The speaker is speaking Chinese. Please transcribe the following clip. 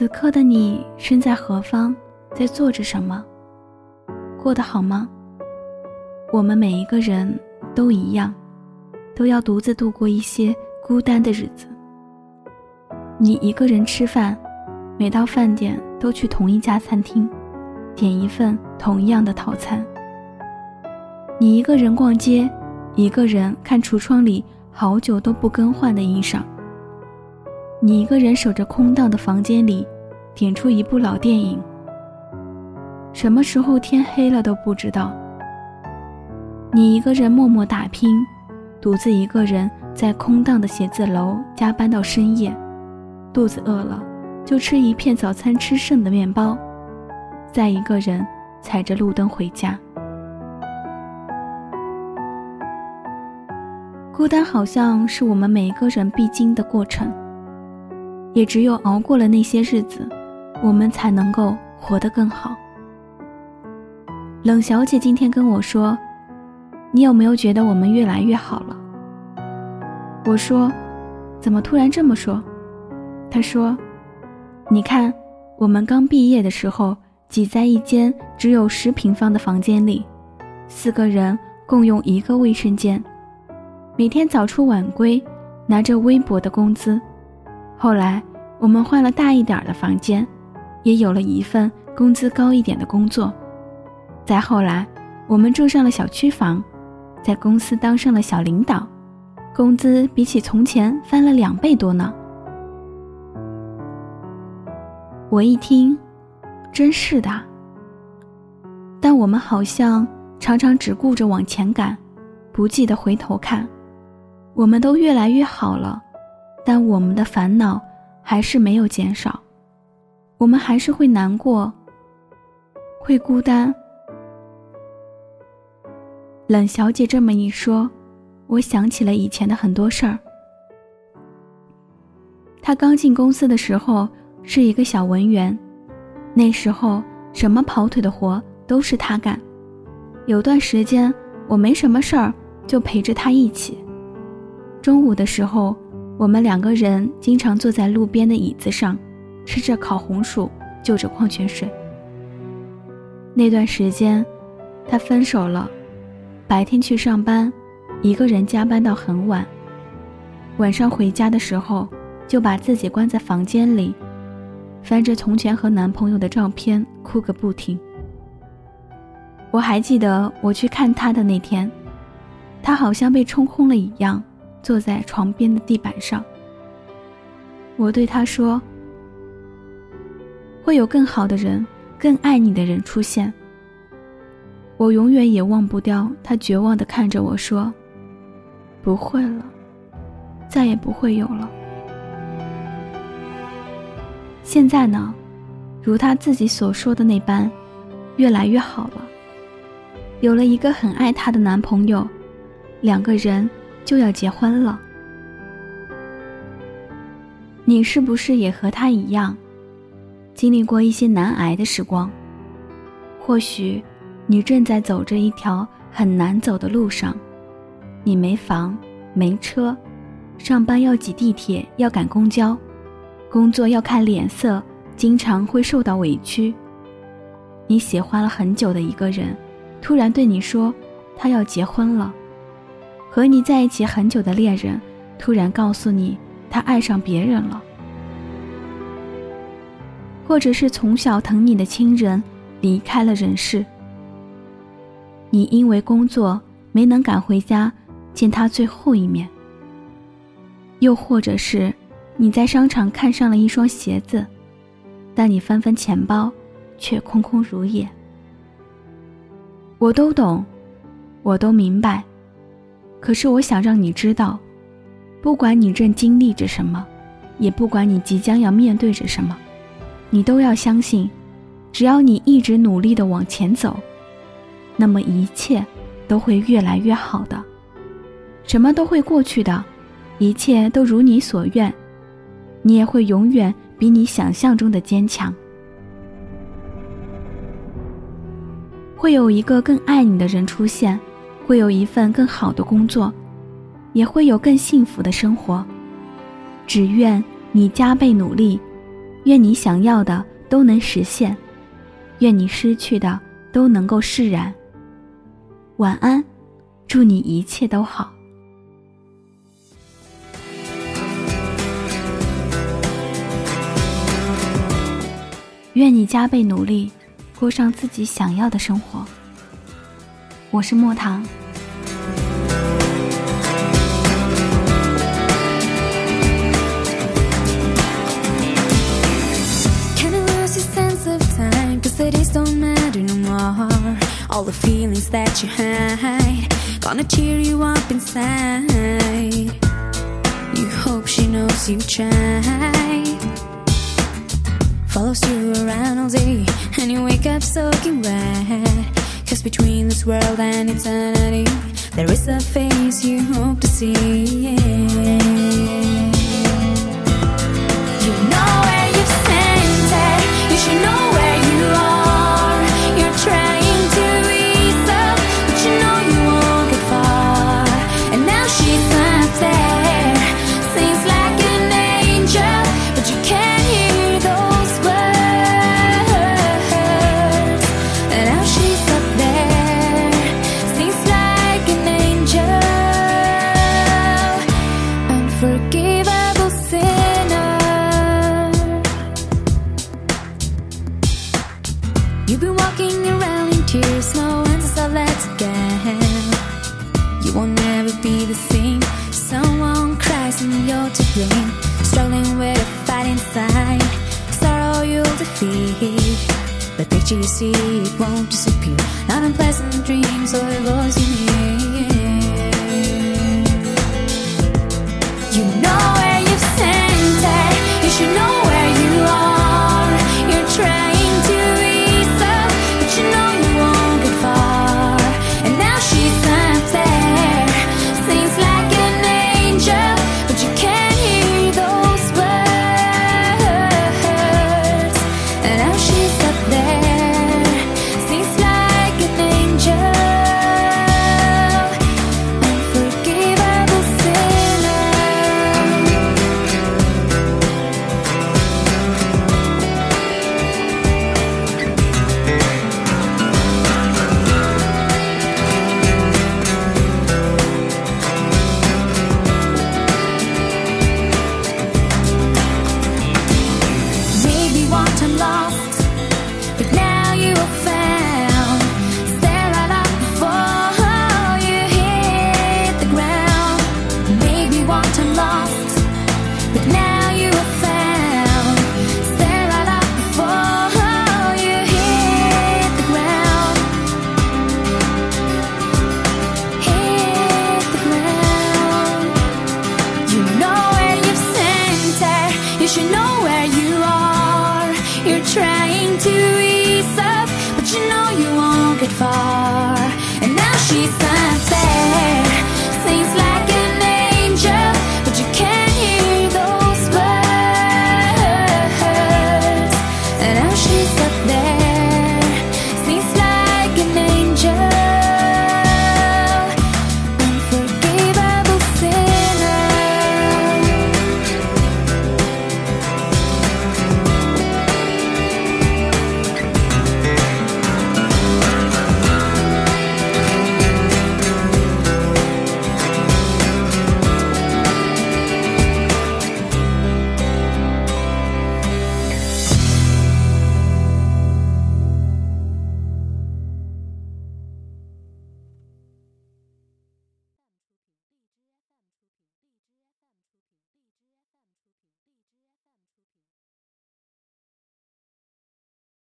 此刻的你身在何方，在做着什么？过得好吗？我们每一个人都一样，都要独自度过一些孤单的日子。你一个人吃饭，每到饭点都去同一家餐厅，点一份同样的套餐。你一个人逛街，一个人看橱窗里好久都不更换的衣裳。你一个人守着空荡的房间里，点出一部老电影。什么时候天黑了都不知道。你一个人默默打拼，独自一个人在空荡的写字楼加班到深夜。肚子饿了，就吃一片早餐吃剩的面包，再一个人踩着路灯回家。孤单好像是我们每一个人必经的过程，也只有熬过了那些日子，我们才能够活得更好。冷小姐今天跟我说：“你有没有觉得我们越来越好了？”我说：“怎么突然这么说？”她说：“你看，我们刚毕业的时候，挤在一间只有十平方的房间里，四个人共用一个卫生间，每天早出晚归，拿着微薄的工资。后来我们换了大一点的房间，也有了一份工资高一点的工作。再后来，我们住上了小区房，在公司当上了小领导，工资比起从前翻了两倍多呢。”我一听，真是的。但我们好像常常只顾着往前赶，不记得回头看。我们都越来越好了，但我们的烦恼还是没有减少。我们还是会难过，会孤单。冷小姐这么一说，我想起了以前的很多事儿。她刚进公司的时候。是一个小文员，那时候什么跑腿的活都是她干。有段时间我没什么事儿，就陪着她一起。中午的时候，我们两个人经常坐在路边的椅子上，吃着烤红薯，就着矿泉水。那段时间，他分手了，白天去上班，一个人加班到很晚。晚上回家的时候，就把自己关在房间里。翻着从前和男朋友的照片，哭个不停。我还记得我去看他的那天，他好像被冲空了一样，坐在床边的地板上。我对他说：“会有更好的人，更爱你的人出现。”我永远也忘不掉他绝望地看着我说：“不会了，再也不会有了。”现在呢，如他自己所说的那般，越来越好了。有了一个很爱她的男朋友，两个人就要结婚了。你是不是也和他一样，经历过一些难挨的时光？或许你正在走着一条很难走的路上，你没房没车，上班要挤地铁，要赶公交。工作要看脸色，经常会受到委屈。你喜欢了很久的一个人，突然对你说他要结婚了；和你在一起很久的恋人，突然告诉你他爱上别人了；或者是从小疼你的亲人离开了人世，你因为工作没能赶回家见他最后一面；又或者是。你在商场看上了一双鞋子，但你翻翻钱包，却空空如也。我都懂，我都明白，可是我想让你知道，不管你正经历着什么，也不管你即将要面对着什么，你都要相信，只要你一直努力的往前走，那么一切都会越来越好的，什么都会过去的，一切都如你所愿。你也会永远比你想象中的坚强，会有一个更爱你的人出现，会有一份更好的工作，也会有更幸福的生活。只愿你加倍努力，愿你想要的都能实现，愿你失去的都能够释然。晚安，祝你一切都好。愿你加倍努力，过上自己想要的生活。我是莫糖。All the feelings that you hide, gonna cheer you up inside. You hope she knows you tried. Follows you around all day, and you wake up soaking wet. Cause between this world and eternity, there is a face you hope to see. Yeah. You will never be the same. Someone cries and you're to blame. Struggling with a fight inside, sorrow you'll defeat. The picture you see it won't disappear. Not unpleasant dreams or a voice you hear. You know. could fall.